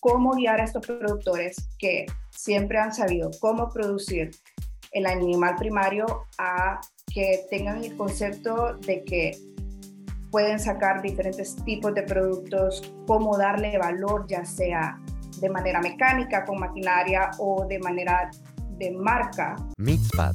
cómo guiar a estos productores que siempre han sabido cómo producir el animal primario a que tengan el concepto de que pueden sacar diferentes tipos de productos, cómo darle valor, ya sea de manera mecánica con maquinaria o de manera de marca. Mixpad,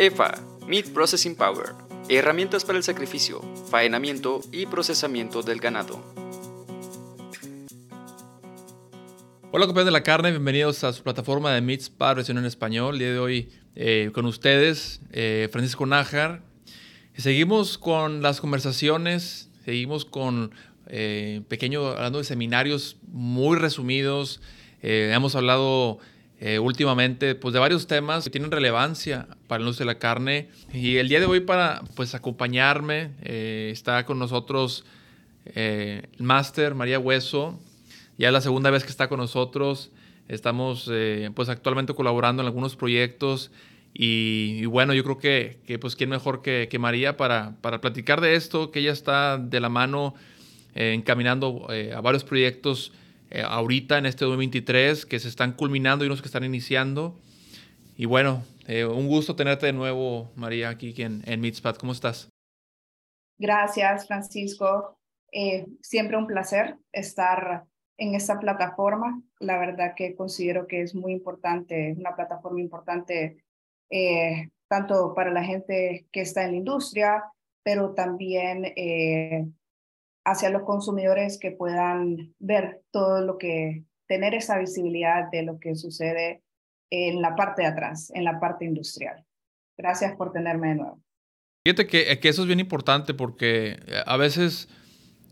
EFA, Meat Processing Power, herramientas para el sacrificio, faenamiento y procesamiento del ganado. Hola compañeros de la carne, bienvenidos a su plataforma de Meats para versión en español. El día de hoy eh, con ustedes, eh, Francisco Nájar. Seguimos con las conversaciones, seguimos con eh, hablando de seminarios muy resumidos, eh, hemos hablado eh, últimamente pues, de varios temas que tienen relevancia para el negocio de la carne. Y el día de hoy para pues, acompañarme eh, está con nosotros el máster María Hueso. Ya es la segunda vez que está con nosotros. Estamos pues actualmente colaborando en algunos proyectos y, bueno, yo creo que, que, pues quién mejor que, que, María para, para platicar de esto, que ella está de la mano encaminando a varios proyectos eh, ahorita en este 2023 que se están culminando y unos que están iniciando. Y bueno, eh, un gusto tenerte de nuevo, María, aquí en, en Meetspad. ¿Cómo estás? Gracias, Francisco. Eh, siempre un placer estar en esta plataforma. La verdad que considero que es muy importante, una plataforma importante tanto para la gente que está en la industria, pero también hacia los consumidores que puedan ver todo lo que, tener esa visibilidad de lo que sucede en la parte de atrás, en la parte industrial. Gracias por tenerme de nuevo. Fíjate que, que eso es bien importante porque eh, a veces,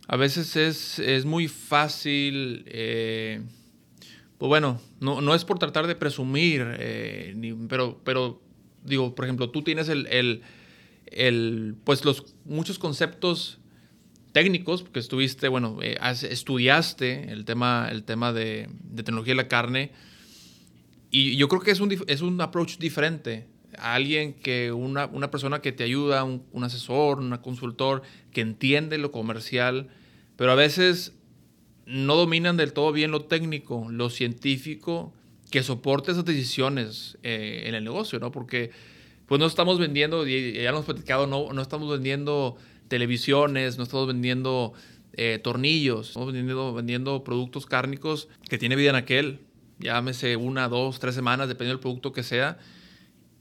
a veces es, es muy fácil, eh, pues bueno, no, no, es por tratar de presumir, eh, ni, pero, pero digo, por ejemplo, tú tienes el, el, el, pues los muchos conceptos técnicos, porque estuviste, bueno, eh, estudiaste el tema, el tema de, tecnología de la carne, y yo creo que es un, es un approach diferente. A alguien que, una, una persona que te ayuda, un, asesor, un consultor, que entiende lo comercial, pero a veces no dominan del todo bien lo técnico, lo científico, que soporte esas decisiones eh, en el negocio, ¿no? Porque pues no estamos vendiendo, ya lo hemos platicado, no, no estamos vendiendo televisiones, no estamos vendiendo eh, tornillos, estamos vendiendo, vendiendo productos cárnicos que tiene vida en aquel, llámese una, dos, tres semanas, dependiendo del producto que sea.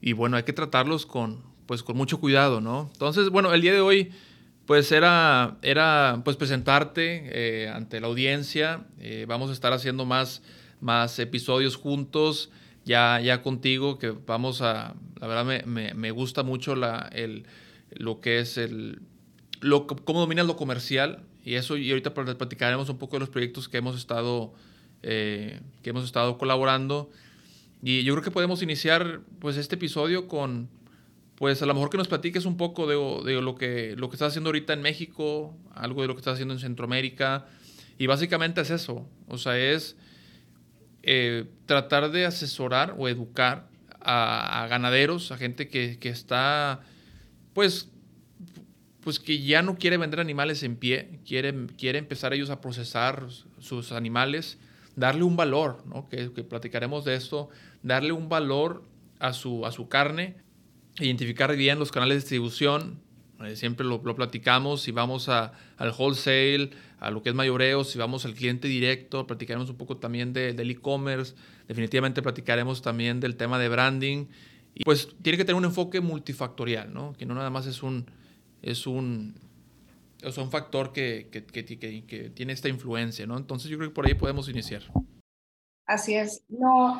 Y bueno, hay que tratarlos con, pues, con mucho cuidado, ¿no? Entonces, bueno, el día de hoy, pues era, era pues presentarte eh, ante la audiencia. Eh, vamos a estar haciendo más, más episodios juntos, ya, ya contigo, que vamos a, la verdad me, me, me gusta mucho la, el, lo que es el, cómo dominas lo comercial y eso, y ahorita platicaremos un poco de los proyectos que hemos estado, eh, que hemos estado colaborando. Y yo creo que podemos iniciar pues este episodio con, pues a lo mejor que nos platiques un poco de, de, lo, que, lo que estás haciendo ahorita en México, algo de lo que estás haciendo en Centroamérica. Y básicamente es eso, o sea, es eh, tratar de asesorar o educar a, a ganaderos, a gente que, que está, pues, pues que ya no quiere vender animales en pie, quiere, quiere empezar ellos a procesar sus animales, darle un valor, que, platicaremos de esto, darle un valor a su, a su carne, identificar bien los canales de distribución, eh, siempre lo, platicamos, si vamos a, al wholesale, a lo que es mayoreo, si vamos al cliente directo, platicaremos un poco también de, del e-commerce, definitivamente platicaremos también del tema de branding, y pues tiene que tener un enfoque multifactorial, ¿no? que no nada más es un es un, es un factor que, que, que, tiene esta influencia, ¿no? Entonces yo creo que por ahí podemos iniciar. Así es. No,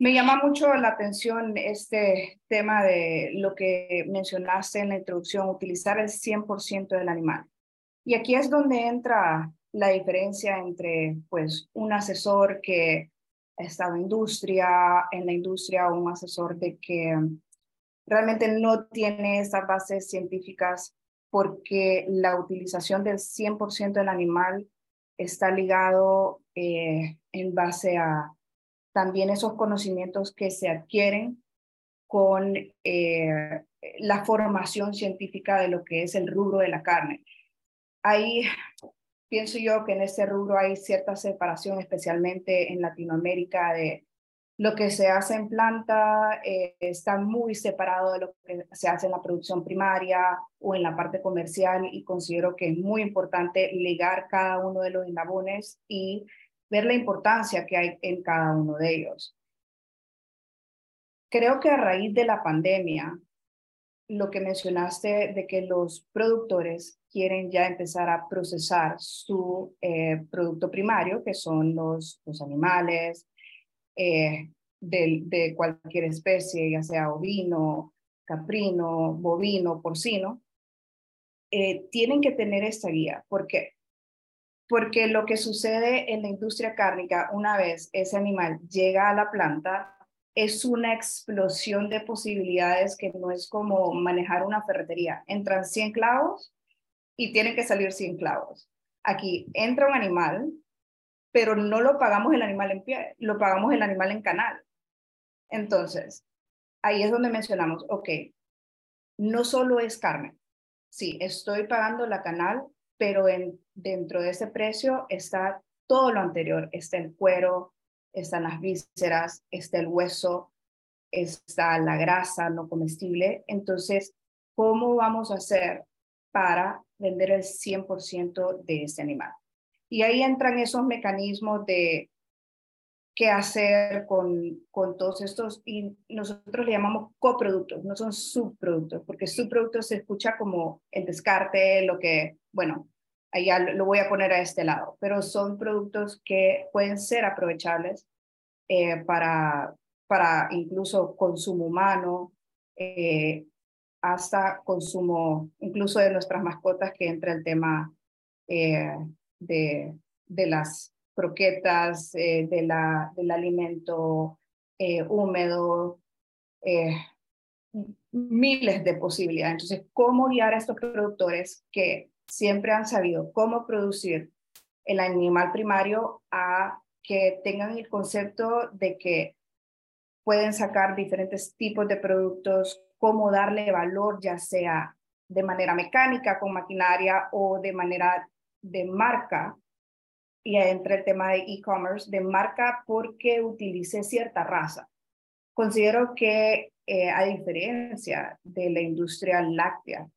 me llama mucho la atención este tema de lo que mencionaste en la introducción, utilizar el 100% del animal. Y aquí es donde entra la diferencia entre pues un asesor que estado en industria, en la industria un asesor de que realmente no tiene esas bases científicas porque la utilización del 100% del animal está ligado eh, en base a también esos conocimientos que se adquieren con eh, la formación científica de lo que es el rubro de la carne. Ahí pienso yo que en ese rubro hay cierta separación, especialmente en Latinoamérica, de lo que se hace en planta eh, está muy separado de lo que se hace en la producción primaria o en la parte comercial y considero que es muy importante ligar cada uno de los eslabones y ver la importancia que hay en cada uno de ellos. Creo que a raíz de la pandemia, lo que mencionaste de que los productores quieren ya empezar a procesar su eh, producto primario, que son los, los animales, eh, de, cualquier especie, ya sea ovino, caprino, bovino, porcino, eh, tienen que tener esta guía. ¿Por qué? Porque lo que sucede en la industria cárnica, una vez ese animal llega a la planta, es una explosión de posibilidades que no es como manejar una ferretería. Entran 100 clavos y tienen que salir 100 clavos. Aquí entra un animal, pero no lo pagamos el animal en pie, lo pagamos el animal en canal. Entonces, ahí es donde mencionamos, ok, no solo es carne. Sí, estoy pagando la canal, pero en, dentro de ese precio está todo lo anterior. Está el cuero, están las vísceras, está el hueso, está la grasa no comestible. Entonces, ¿cómo vamos a hacer para vender el 100% de este animal? Y ahí entran esos mecanismos de qué hacer con, con todos estos, y nosotros le llamamos coproductos, no son subproductos, porque subproductos se escucha como el descarte, lo que, bueno, allá lo voy a poner a este lado, pero son productos que pueden ser aprovechables eh, para, para incluso consumo humano, eh, hasta consumo incluso de nuestras mascotas, que entra el tema eh, de, de, las croquetas, eh, de la, del alimento eh, húmedo, miles de posibilidades. Entonces, ¿cómo guiar a estos productores que siempre han sabido cómo producir el animal primario a que tengan el concepto de que pueden sacar diferentes tipos de productos, cómo darle valor, ya sea de manera mecánica con maquinaria o de manera de marca, y entre el tema de e-commerce, de marca porque utilice cierta raza. Considero que eh, a diferencia de la industria láctea,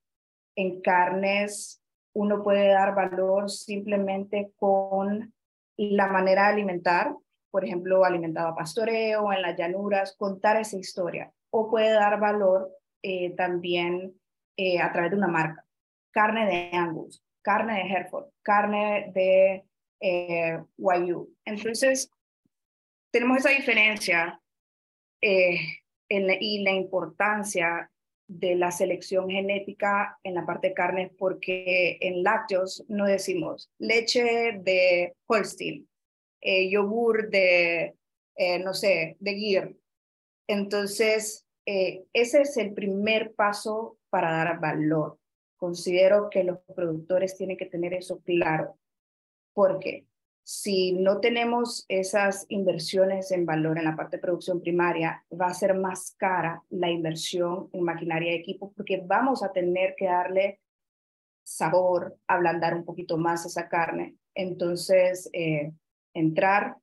en carnes uno puede dar valor simplemente con la manera de alimentar, por ejemplo, alimentado a pastoreo, en las llanuras, contar esa historia. O puede dar valor eh, también eh, a través de una marca. Carne de Angus, carne de Hereford, carne de eh. Entonces, tenemos esa diferencia eh, y la importancia de la selección genética en la parte de carne, porque en lácteos no decimos leche de Holstein, eh, yogur de, eh, no sé, de Gir. Entonces, ese es el primer paso para dar valor. Considero que los productores tienen que tener eso claro, porque si no tenemos esas inversiones en valor en la parte de producción primaria, va a ser más cara la inversión en maquinaria y equipo porque vamos a tener que darle sabor, ablandar un poquito más esa carne. Entonces, eh, entrar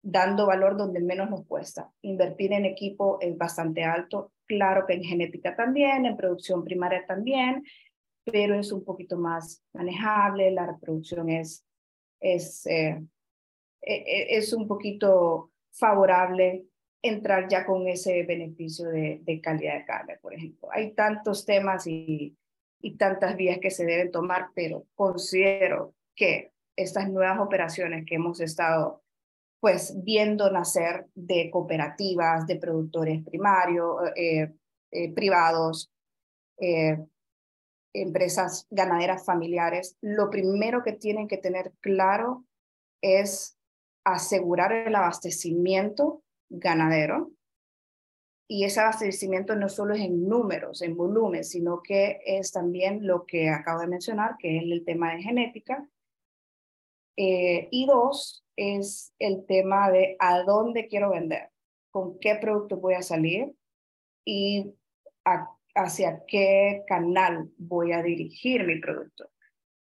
dando valor donde menos nos cuesta. Invertir en equipo es bastante alto. Claro que en genética también, en producción primaria también, pero es un poquito más manejable, la reproducción es es, eh, e, e, es un poquito favorable entrar ya con ese beneficio de, calidad de carne, por ejemplo. Hay tantos temas y, y tantas vías que se deben tomar, pero considero que estas nuevas operaciones que hemos estado pues viendo nacer de cooperativas, de productores primarios, eh, eh, privados, empresas ganaderas familiares, lo primero que tienen que tener claro es asegurar el abastecimiento ganadero. Y ese abastecimiento no solo es en números, en volumen, sino que es también lo que acabo de mencionar, que es el tema de genética. Eh, y dos, es el tema de a dónde quiero vender, con qué producto voy a salir y hacia qué canal voy a dirigir mi producto.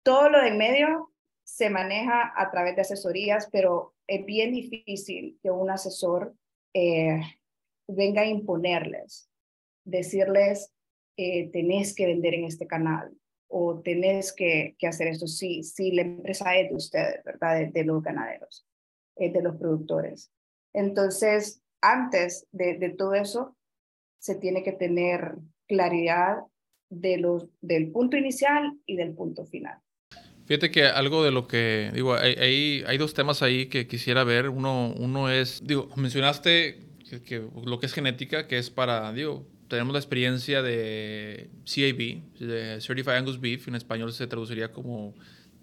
Todo lo de medio se maneja a través de asesorías, pero es bien difícil que un asesor eh, venga a imponerles, decirles, eh, tenés que vender en este canal o tenés que, hacer esto. Sí, sí, la empresa es de ustedes, ¿verdad? De, los ganaderos, de los productores. Entonces, antes de, todo eso, se tiene que tener claridad de los, del punto inicial y del punto final. Fíjate que algo de lo que, digo, hay, hay, dos temas ahí que quisiera ver. Uno, uno es, digo, mencionaste que, lo que es genética, que es para, digo, tenemos la experiencia de CAB, de Certified Angus Beef, en español se traduciría como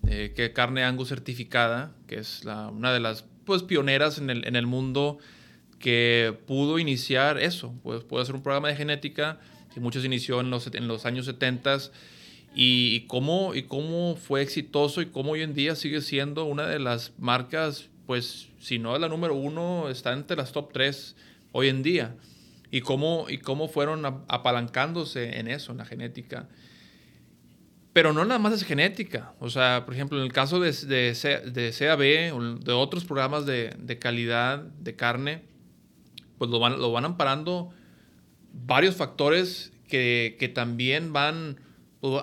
eh, que carne Angus certificada, que es una de las pues, pioneras en el, en el mundo que pudo iniciar eso, pues puede ser un programa de genética que muchos inició en los, años 70 y, cómo, y cómo fue exitoso y cómo hoy en día sigue siendo una de las marcas, pues si no es la número uno, está entre las top tres hoy en día. Y cómo, y cómo fueron apalancándose en eso, en la genética. Pero no nada más es genética. O sea, por ejemplo, en el caso de, de, de CAB o de otros programas de, de, calidad de carne, pues lo van, lo van amparando varios factores que, que también van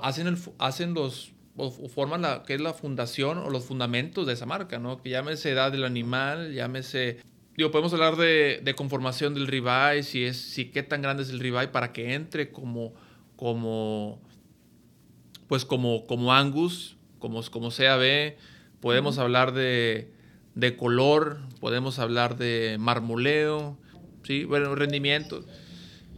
hacen, el, hacen los, o forman la, que es la fundación o los fundamentos de esa marca, ¿no? Que llámese edad del animal, llámese... Digo, podemos hablar de, de conformación del ribeye, si es, si qué tan grande es el ribeye para que entre como, como, pues como, como Angus, como, como CAB. Podemos hablar de, de color, podemos hablar de marmoleo, ¿sí? Bueno, rendimiento.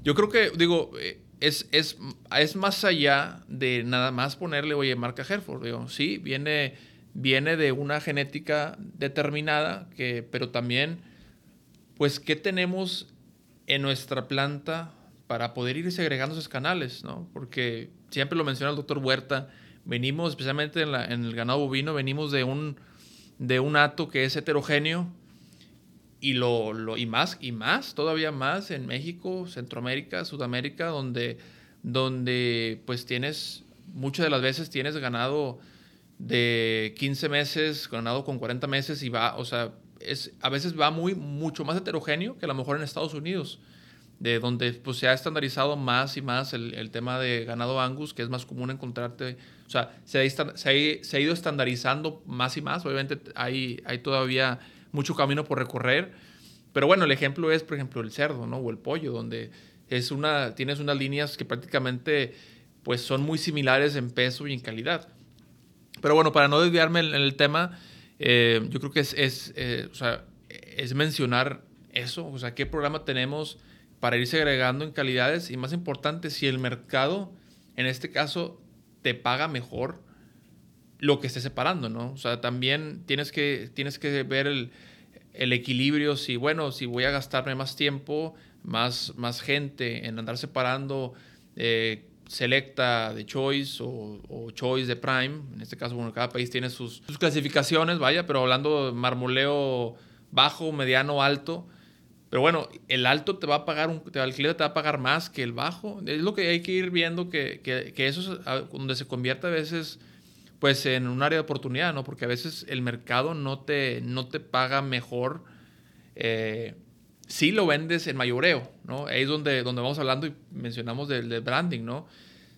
Yo creo que, digo, eh, es, es, es, más allá de nada más ponerle, oye, marca Hereford. Digo, sí, viene, viene de una genética determinada, que, pero también, pues, ¿qué tenemos en nuestra planta para poder ir segregando esos canales? ¿no? Porque siempre lo menciona el doctor Huerta, venimos, especialmente en, la, en el ganado bovino, venimos de un, de un hato que es heterogéneo, y, lo, lo, y más, y más, todavía más en México, Centroamérica, Sudamérica, donde, donde pues tienes, muchas de las veces tienes ganado de 15 meses, ganado con 40 meses y va, o sea, es, a veces va muy, mucho más heterogéneo que a lo mejor en Estados Unidos, de donde pues se ha estandarizado más y más el, el tema de ganado Angus, que es más común encontrarte, o sea, se ha, se se ha ido estandarizando más y más, obviamente hay, hay todavía mucho camino por recorrer. Pero bueno, el ejemplo es, por ejemplo, el cerdo, ¿no? O el pollo, donde es una, tienes unas líneas que prácticamente pues son muy similares en peso y en calidad. Pero bueno, para no desviarme en el tema, eh, yo creo que es, es, eh, es mencionar eso, o sea, qué programa tenemos para irse agregando en calidades y más importante, si el mercado, en este caso, te paga mejor lo que esté separando, ¿no? O sea, también tienes que, tienes que ver el, el equilibrio, si, bueno, si voy a gastarme más tiempo, más, más gente en andar separando eh, Selecta de Choice o, Choice de Prime, en este caso, bueno, cada país tiene sus, clasificaciones, vaya, pero hablando de marmoleo bajo, mediano, alto, pero bueno, el alto te va a pagar, un, el cliente te va a pagar más que el bajo. Es lo que hay que ir viendo, que, que, que eso es donde se convierte a veces pues en un área de oportunidad, ¿no? Porque a veces el mercado no te, no te paga mejor eh, si lo vendes en mayoreo, ¿no? Ahí es donde, donde vamos hablando y mencionamos del branding, ¿no?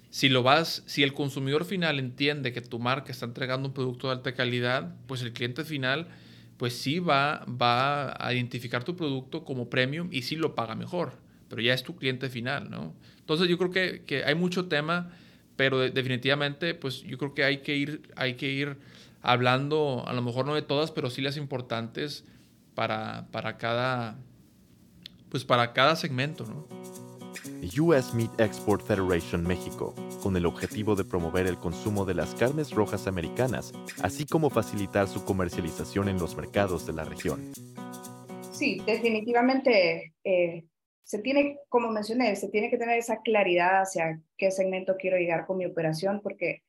Si lo vas, si el consumidor final entiende que tu marca está entregando un producto de alta calidad, pues el cliente final, pues sí va, va a identificar tu producto como premium y sí lo paga mejor, pero ya es tu cliente final, ¿no? Entonces yo creo que, que hay mucho tema pero definitivamente, pues yo creo que hay que ir, hay que ir hablando, a lo mejor no de todas, pero sí las importantes para, para cada, pues para cada segmento, ¿no? US Meat Export Federation México, con el objetivo de promover el consumo de las carnes rojas americanas, así como facilitar su comercialización en los mercados de la región. Sí, definitivamente eh, se tiene, como mencioné, se tiene que tener esa claridad hacia qué segmento quiero llegar con mi operación, porque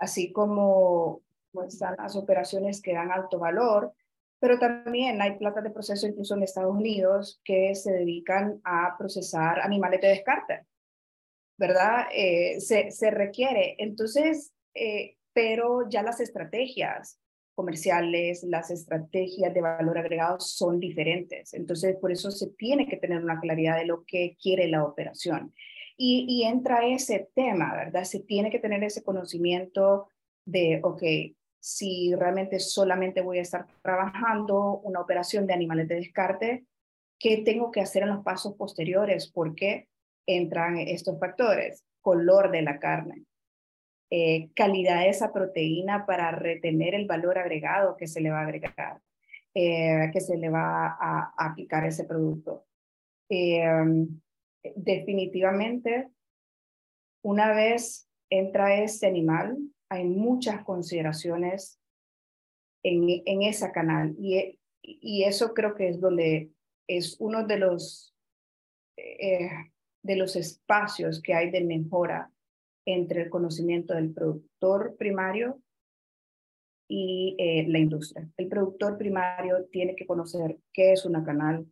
así como están las operaciones que dan alto valor, pero también hay plantas de proceso incluso en Estados Unidos que se dedican a procesar animales de descarte, ¿verdad? Eh, se, se, requiere. Entonces, eh, pero ya las estrategias comerciales, las estrategias de valor agregado son diferentes. Entonces, por eso se tiene que tener una claridad de lo que quiere la operación. Y, y entra ese tema, ¿verdad? Se tiene que tener ese conocimiento de, ok, si realmente solamente voy a estar trabajando una operación de animales de descarte, ¿qué tengo que hacer en los pasos posteriores? Porque entran estos factores, color de la carne, eh, calidad de esa proteína para retener el valor agregado que se le va a agregar, eh, que se le va a, aplicar ese producto. Eh, definitivamente, una vez entra este animal, hay muchas consideraciones en, en esa canal y, y eso creo que es donde es uno de los, eh, de los espacios que hay de mejora entre el conocimiento del productor primario y eh, la industria. El productor primario tiene que conocer qué es una canal,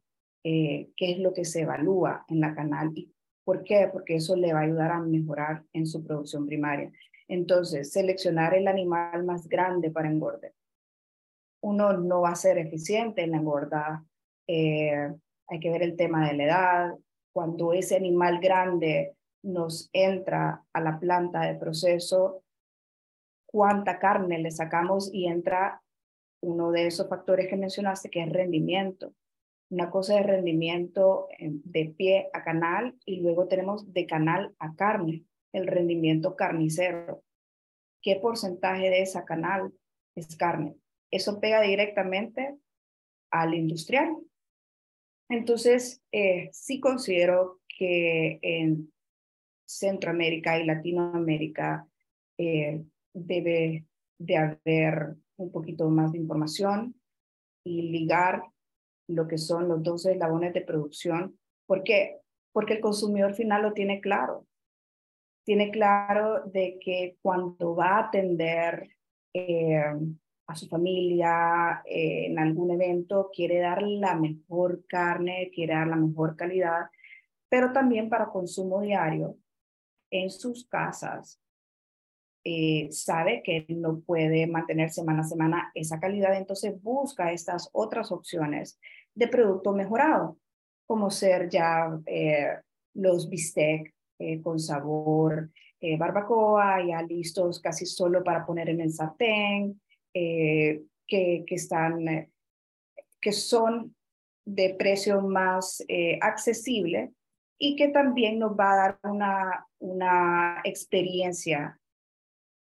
eh, qué es lo que se evalúa en la canal y por qué, porque eso le va a ayudar a mejorar en su producción primaria. Entonces, seleccionar el animal más grande para engorde. Uno no va a ser eficiente en la engorda. Eh, hay que ver el tema de la edad. Cuando ese animal grande nos entra a la planta de proceso, cuánta carne le sacamos y entra uno de esos factores que mencionaste, que es rendimiento. Una cosa es rendimiento de pie a canal y luego tenemos de canal a carne el rendimiento carnicero. ¿Qué porcentaje de esa canal es carne? Eso pega directamente al industrial. Entonces, eh, sí considero que en Centroamérica y Latinoamérica eh, debe de haber un poquito más de información y ligar lo que son los dos eslabones de producción. ¿Por qué? Porque el consumidor final lo tiene claro tiene claro de que cuando va a atender eh, a su familia eh, en algún evento, quiere dar la mejor carne, quiere dar la mejor calidad, pero también para consumo diario en sus casas. Eh, sabe que no puede mantener semana a semana esa calidad, entonces busca estas otras opciones de producto mejorado, como ser ya los bistec eh, con sabor eh, barbacoa, ya listos casi solo para poner en el sartén, eh, que, que, están, que son de precio más accesible y que también nos va a dar una, una experiencia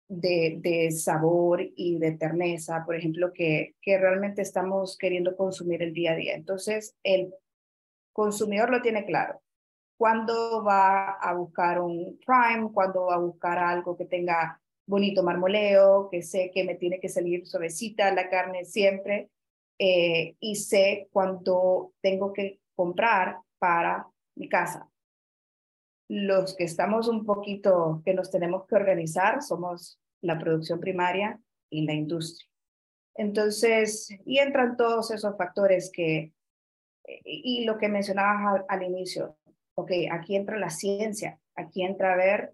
de, de, sabor y de terneza, por ejemplo, que, que realmente estamos queriendo consumir el día a día. Entonces, el consumidor lo tiene claro. Cuándo va a buscar un prime, cuándo va a buscar algo que tenga bonito marmoleo, que sé que me tiene que salir suavecita la carne siempre, eh, y sé cuándo tengo que comprar para mi casa. Los que estamos un poquito, que nos tenemos que organizar, somos la producción primaria y la industria. Entonces, y entran todos esos factores que, y lo que mencionabas al inicio, ok, aquí entra la ciencia, aquí entra a ver,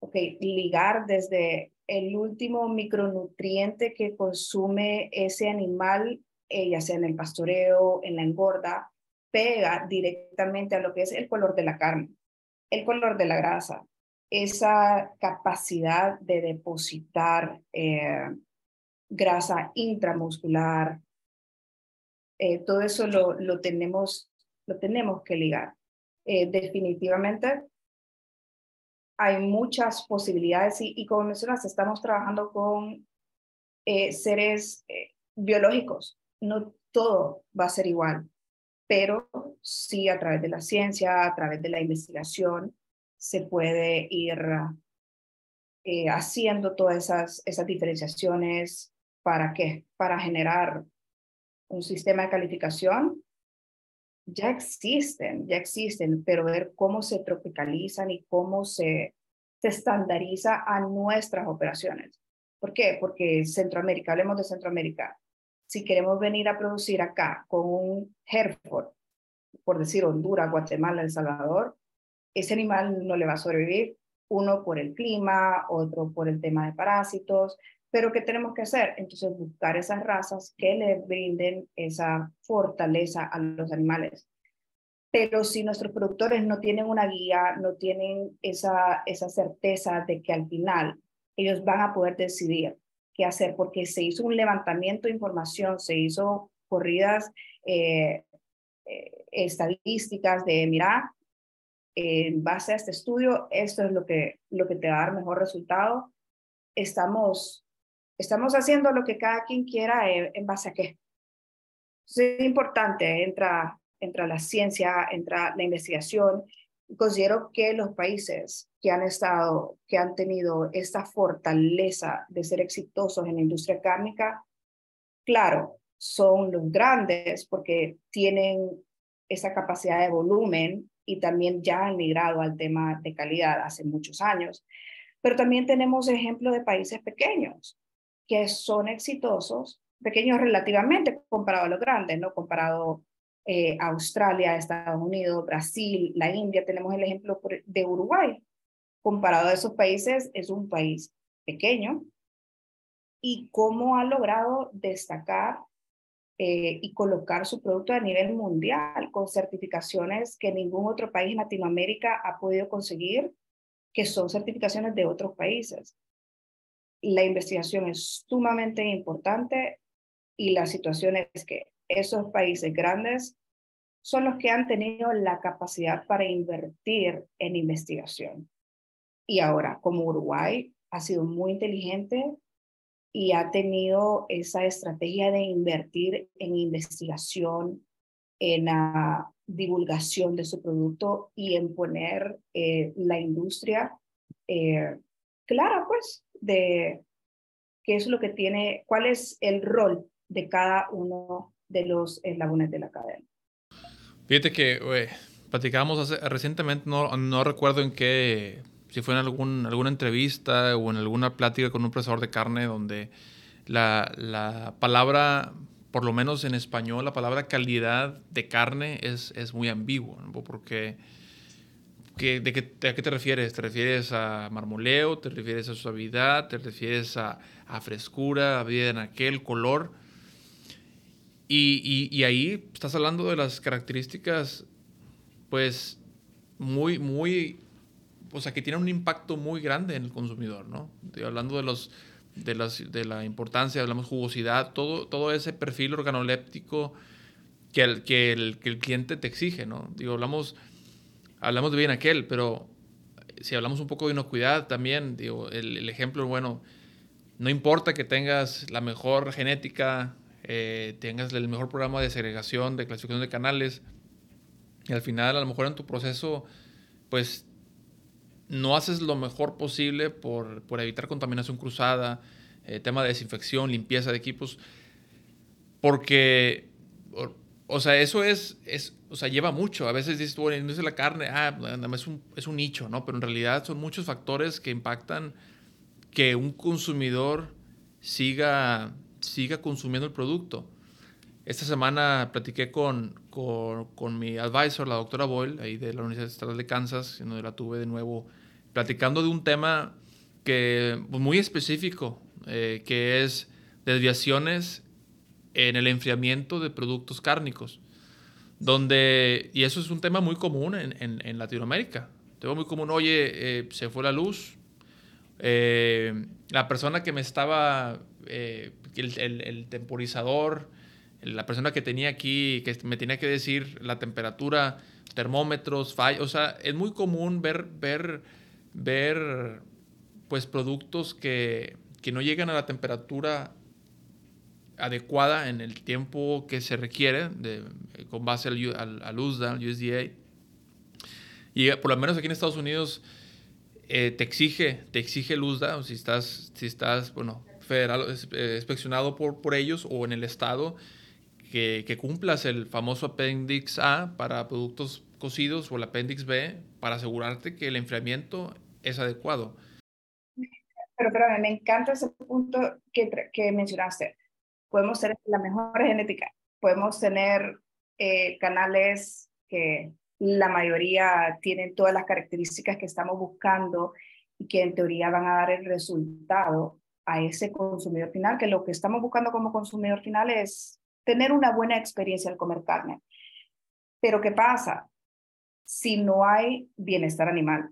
ok, ligar desde el último micronutriente que consume ese animal, eh, ya sea en el pastoreo, en la engorda, pega directamente a lo que es el color de la carne, el color de la grasa, esa capacidad de depositar eh, grasa intramuscular, eh, todo eso lo, lo, tenemos, lo tenemos que ligar. Eh, definitivamente hay muchas posibilidades y, como mencionas, estamos trabajando con seres biológicos. No todo va a ser igual. Pero sí a través de la ciencia, a través de la investigación, se puede ir eh, haciendo todas esas, esas diferenciaciones. ¿Para qué? Para generar un sistema de calificación. Ya existen, ya existen, pero ver cómo se tropicalizan y cómo se, se estandariza a nuestras operaciones. ¿Por qué? Porque Centroamérica, hablemos de Centroamérica, si queremos venir a producir acá con un Hereford, por decir Honduras, Guatemala, El Salvador, ese animal no le va a sobrevivir, uno por el clima, otro por el tema de parásitos, pero ¿qué tenemos que hacer? Entonces buscar esas razas que le brinden esa fortaleza a los animales. Pero si nuestros productores no tienen una guía, no tienen esa, esa certeza de que al final ellos van a poder decidir qué hacer, porque se hizo un levantamiento de información, se hizo corridas eh, eh, estadísticas de, mira, en base a este estudio, esto es lo que, lo que te va a dar mejor resultado. Estamos, estamos haciendo lo que cada quien quiera en, en base a qué. Es importante, entra, entra la ciencia, entra la investigación. Considero que los países que han estado, que han tenido esta fortaleza de ser exitosos en la industria cárnica, claro, son los grandes porque tienen esa capacidad de volumen y también ya han migrado al tema de calidad hace muchos años. Pero también tenemos ejemplos de países pequeños que son exitosos, pequeños relativamente comparado a los grandes, ¿no? Comparado eh, Australia, Estados Unidos, Brasil, la India, tenemos el ejemplo de Uruguay. Comparado a esos países, es un país pequeño y cómo ha logrado destacar eh, y colocar su producto a nivel mundial con certificaciones que ningún otro país en Latinoamérica ha podido conseguir, que son certificaciones de otros países. La investigación es sumamente importante y la situación es que esos países grandes son los que han tenido la capacidad para invertir en investigación. Y ahora, como Uruguay ha sido muy inteligente y ha tenido esa estrategia de invertir en investigación, en la divulgación de su producto y en poner eh, la industria eh, clara, pues, de qué es lo que tiene, cuál es el rol de cada uno de los eslabones de la cadena. Fíjate que platicábamos recientemente, no, no recuerdo en qué si fue en algún, alguna entrevista o en alguna plática con un procesador de carne donde la, la, palabra, por lo menos en español, la palabra calidad de carne es, es muy ambiguo, porque ¿de, qué, ¿a qué te refieres? ¿Te refieres a marmoleo? ¿Te refieres a suavidad? ¿Te refieres a, a frescura, a vida en aquel color? Y, y, y, ahí estás hablando de las características, pues, muy, muy o sea, que tiene un impacto muy grande en el consumidor, ¿no? hablando de los de, las, de la importancia, hablamos jugosidad, todo, todo ese perfil organoléptico que el, que, el, que el cliente te exige, ¿no? Digo, hablamos, hablamos de bien aquel, pero si hablamos un poco de inocuidad también, digo, el, el ejemplo, bueno, no importa que tengas la mejor genética, eh, tengas el mejor programa de segregación, de clasificación de canales, y al final a lo mejor en tu proceso, pues no haces lo mejor posible por, evitar contaminación cruzada, eh, tema de desinfección, limpieza de equipos, porque, o, sea, eso es, es, o sea, lleva mucho. A veces dices, bueno, no es la carne, ah, es un, es un nicho, ¿no? Pero en realidad son muchos factores que impactan que un consumidor siga, siga consumiendo el producto. Esta semana platiqué con, con, mi advisor, la doctora Boyle, ahí de la Universidad Estatal de Kansas, donde la tuve de nuevo platicando de un tema que, pues, muy específico, eh, que es desviaciones en el enfriamiento de productos cárnicos. Donde, y eso es un tema muy común en, en, Latinoamérica. Tema muy común, oye, eh, se fue la luz, eh, la persona que me estaba, el, temporizador, la persona que tenía aquí, que me tenía que decir la temperatura, termómetros, fallos, o sea, es muy común ver, ver, ver pues productos que, que no llegan a la temperatura adecuada en el tiempo que se requiere con base al, al, USDA, USDA. Y por lo menos aquí en Estados Unidos eh, te exige, te exige el USDA, si estás, si estás, bueno, federal, eh, inspeccionado por, por ellos o en el estado, que, que, cumplas el famoso Appendix A para productos cocidos o el Appendix B para asegurarte que el enfriamiento es adecuado. Pero, pero me encanta ese punto que, que mencionaste. Podemos tener la mejor genética, podemos tener eh, canales que la mayoría tienen todas las características que estamos buscando y que en teoría van a dar el resultado a ese consumidor final, que lo que estamos buscando como consumidor final es tener una buena experiencia al comer carne. Pero ¿qué pasa? Si no hay bienestar animal.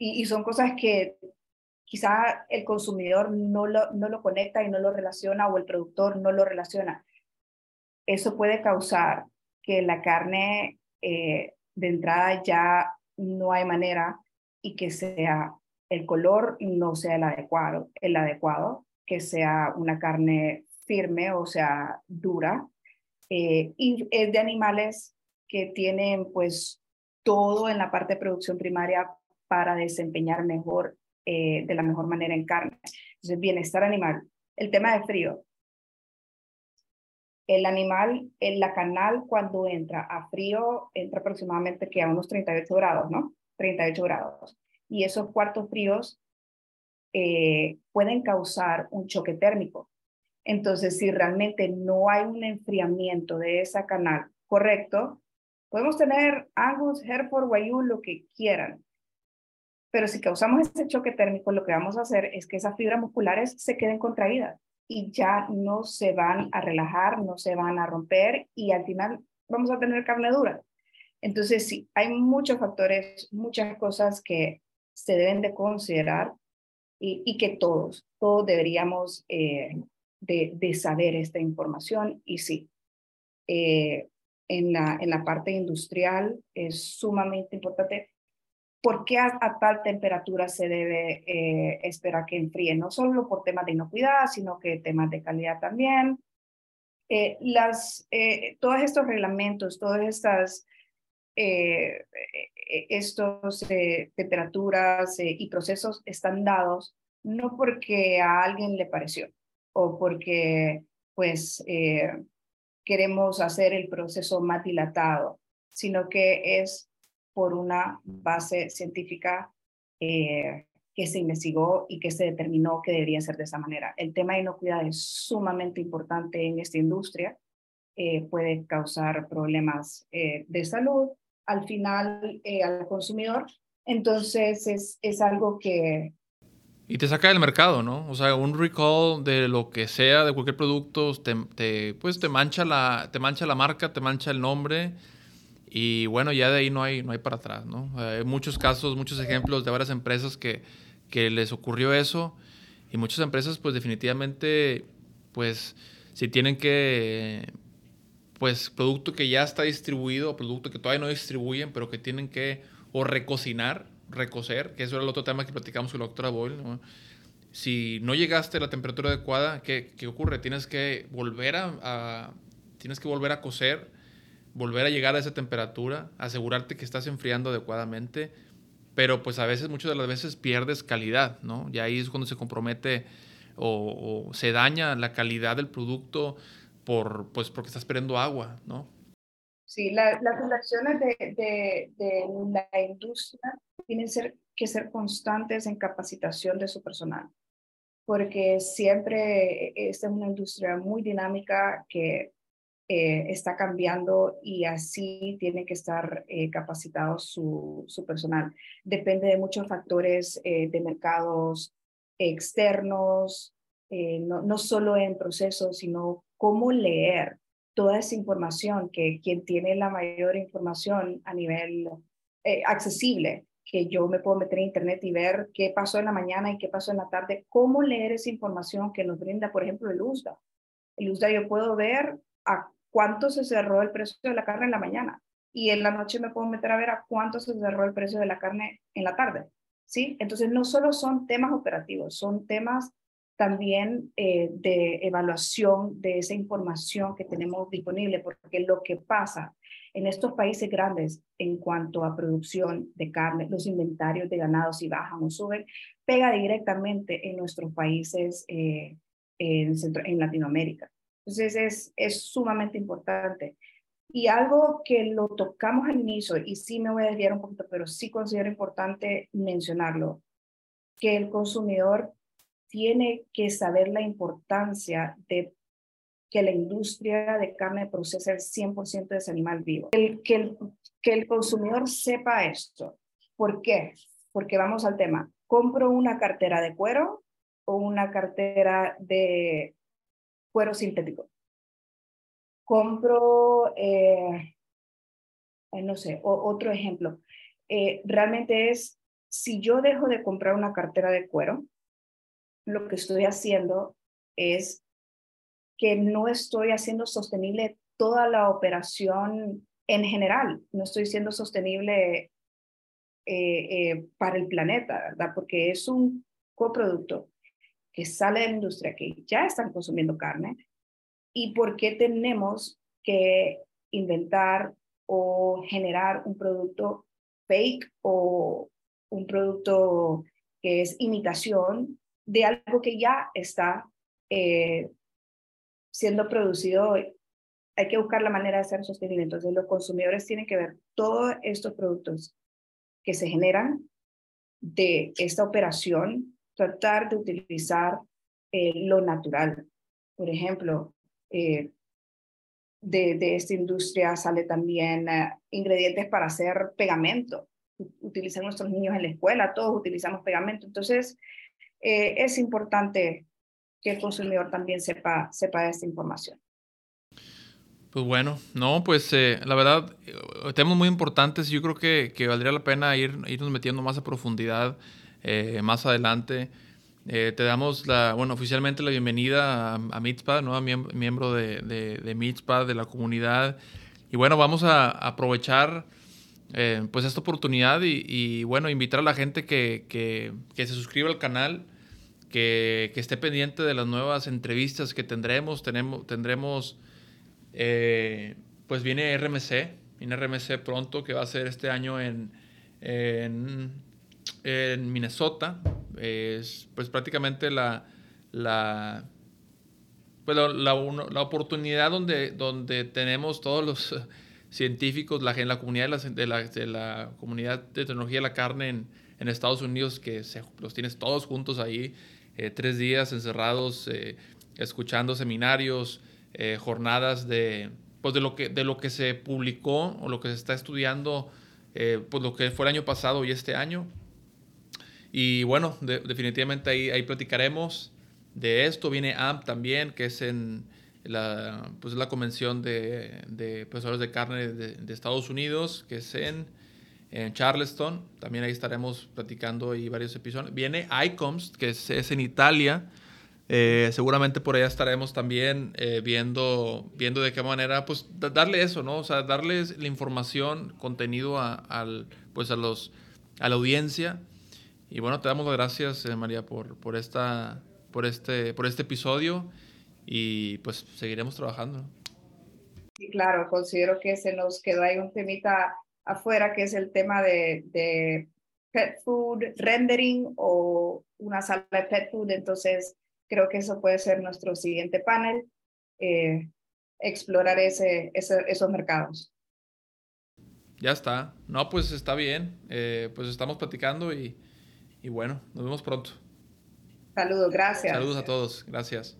Y, son cosas que quizá el consumidor no lo, no lo conecta y no lo relaciona o el productor no lo relaciona. Eso puede causar que la carne eh, de entrada ya no hay manera y que sea el color no sea el adecuado, el adecuado, que sea una carne firme o sea dura. Eh, y es de animales que tienen pues todo en la parte de producción primaria para desempeñar mejor, eh, de la mejor manera en carne. Entonces, bienestar animal. El tema de frío. El animal, en la canal cuando entra a frío, entra aproximadamente que a unos 38 grados, ¿no? 38 grados y esos cuartos fríos eh, pueden causar un choque térmico. Entonces, si realmente no hay un enfriamiento de esa canal correcto, podemos tener Angus, Hereford, Wayuu, lo que quieran. Pero si causamos ese choque térmico, lo que vamos a hacer es que esas fibras musculares se queden contraídas y ya no se van a relajar, no se van a romper y al final vamos a tener carne dura. Entonces, sí, hay muchos factores, muchas cosas que se deben de considerar y, que todos, todos deberíamos eh, de, saber esta información y sí, eh, en, la, en la parte industrial es sumamente importante. ¿Por qué a, tal temperatura se debe eh, esperar que enfríe? No solo por temas de inocuidad, sino que temas de calidad también. las, todos estos reglamentos, todas estas eh, estos eh, temperaturas y procesos están dados no porque a alguien le pareció o porque pues queremos hacer el proceso más dilatado, sino que es por una base científica que se investigó y que se determinó que debería ser de esa manera. El tema de inocuidad es sumamente importante en esta industria, puede causar problemas de salud, al final eh, al consumidor. Entonces es, es algo que... Y te saca del mercado, ¿no? O sea, un recall de lo que sea, de cualquier producto, te, pues te mancha, la, te mancha la marca, te mancha el nombre. Y bueno, ya de ahí no hay, no hay para atrás, ¿no? Hay muchos casos, muchos ejemplos de varias empresas que, que les ocurrió eso. Y muchas empresas, pues definitivamente, pues si tienen que pues producto que ya está distribuido, producto que todavía no distribuyen, pero que tienen que o recocinar, recocer, que eso era el otro tema que platicamos con la doctora Boyle. Si no llegaste a la temperatura adecuada, ¿qué, ¿qué, ocurre? Tienes que volver a, tienes que volver a cocer, volver a llegar a esa temperatura, asegurarte que estás enfriando adecuadamente, pero pues a veces, muchas de las veces pierdes calidad, ¿no? Y ahí es cuando se compromete o se daña la calidad del producto, por, pues porque estás perdiendo agua, ¿no? Sí, las relaciones de, de, de, la industria tienen ser, que ser constantes en capacitación de su personal, porque siempre esta es una industria muy dinámica que eh, está cambiando y así tiene que estar eh, capacitado su, su, personal. Depende de muchos factores eh, de mercados externos, no, no solo en procesos, sino cómo leer toda esa información, que quien tiene la mayor información a nivel eh, accesible, que yo me puedo meter en internet y ver qué pasó en la mañana y qué pasó en la tarde, cómo leer esa información que nos brinda, por ejemplo, el USDA. El USDA yo puedo ver a cuánto se cerró el precio de la carne en la mañana y en la noche me puedo meter a ver a cuánto se cerró el precio de la carne en la tarde. ¿Sí? Entonces no solo son temas operativos, son temas también eh, de evaluación de esa información que tenemos disponible, porque lo que pasa en estos países grandes en cuanto a producción de carne, los inventarios de ganado si bajan o suben, pega directamente en nuestros países eh, en, en Latinoamérica. Entonces es, es sumamente importante. Y algo que lo tocamos al inicio, y sí me voy a desviar un poquito, pero sí considero importante mencionarlo, que el consumidor tiene que saber la importancia de que la industria de carne procese el 100% de ese animal vivo. Que, el, que el consumidor sepa esto. ¿Por qué? Porque vamos al tema. ¿Compro una cartera de cuero o una cartera de cuero sintético? Compro, eh, eh, no sé, otro ejemplo. Eh, realmente es, si yo dejo de comprar una cartera de cuero, lo que estoy haciendo es que no estoy haciendo sostenible toda la operación en general, no estoy siendo sostenible eh, eh, para el planeta, ¿verdad? Porque es un coproducto que sale de la industria, que ya están consumiendo carne, y por qué tenemos que inventar o generar un producto fake o un producto que es imitación de algo que ya está eh, siendo producido, hay que buscar la manera de ser sostenible. Entonces, los consumidores tienen que ver todos estos productos que se generan de esta operación, tratar de utilizar eh, lo natural. Por ejemplo, eh, de, de, esta industria sale también ingredientes para hacer pegamento. Utilizan nuestros niños en la escuela, todos utilizamos pegamento. Entonces, eh, es importante que el consumidor también sepa, sepa esta información. Pues bueno, no, pues eh, la verdad, eh, temas muy importantes. Yo creo que, que valdría la pena ir, irnos metiendo más a profundidad más adelante. te damos la, bueno, oficialmente la bienvenida a, a Mitzpah, miembro de, de, de Mitzpah, de la comunidad. Y bueno, vamos a aprovechar eh, pues esta oportunidad y, bueno, invitar a la gente que, que, se suscriba al canal, que, que, esté pendiente de las nuevas entrevistas que tendremos. Tenemos, tendremos, eh, pues viene RMC, viene RMC pronto, que va a ser este año en, en, Minnesota. Es pues prácticamente la, la pues la, la, oportunidad donde, donde tenemos todos los científicos, la, la comunidad de la, de la, comunidad de tecnología de la carne en, Estados Unidos, que los tienes todos juntos ahí, eh, tres días encerrados, eh, escuchando seminarios, eh, jornadas de, pues de, lo que, de lo que se publicó o lo que se está estudiando, pues lo que fue el año pasado y este año. Y bueno, definitivamente ahí, ahí platicaremos de esto. Viene AMP también, que es en la, pues la convención de, de profesores de carne de, Estados Unidos, que es en, en, Charleston. También ahí estaremos platicando y varios episodios. Viene ICOMS, que es, es en Italia. Eh, seguramente por allá estaremos también eh, viendo, viendo de qué manera, pues darle eso, ¿no? O sea, darles la información, contenido a, al, pues a, los, a la audiencia. Y bueno, te damos las gracias, eh, María, por, por, esta, por, este, por este episodio y pues seguiremos trabajando. Sí, claro, considero que se nos quedó ahí un temita afuera, que es el tema de, de pet food rendering o una sala de pet food, entonces creo que eso puede ser nuestro siguiente panel, eh, explorar ese, ese, esos mercados. Ya está. No, pues está bien. Eh, pues estamos platicando y, y bueno, nos vemos pronto. Saludos, gracias. Saludos a todos. Gracias.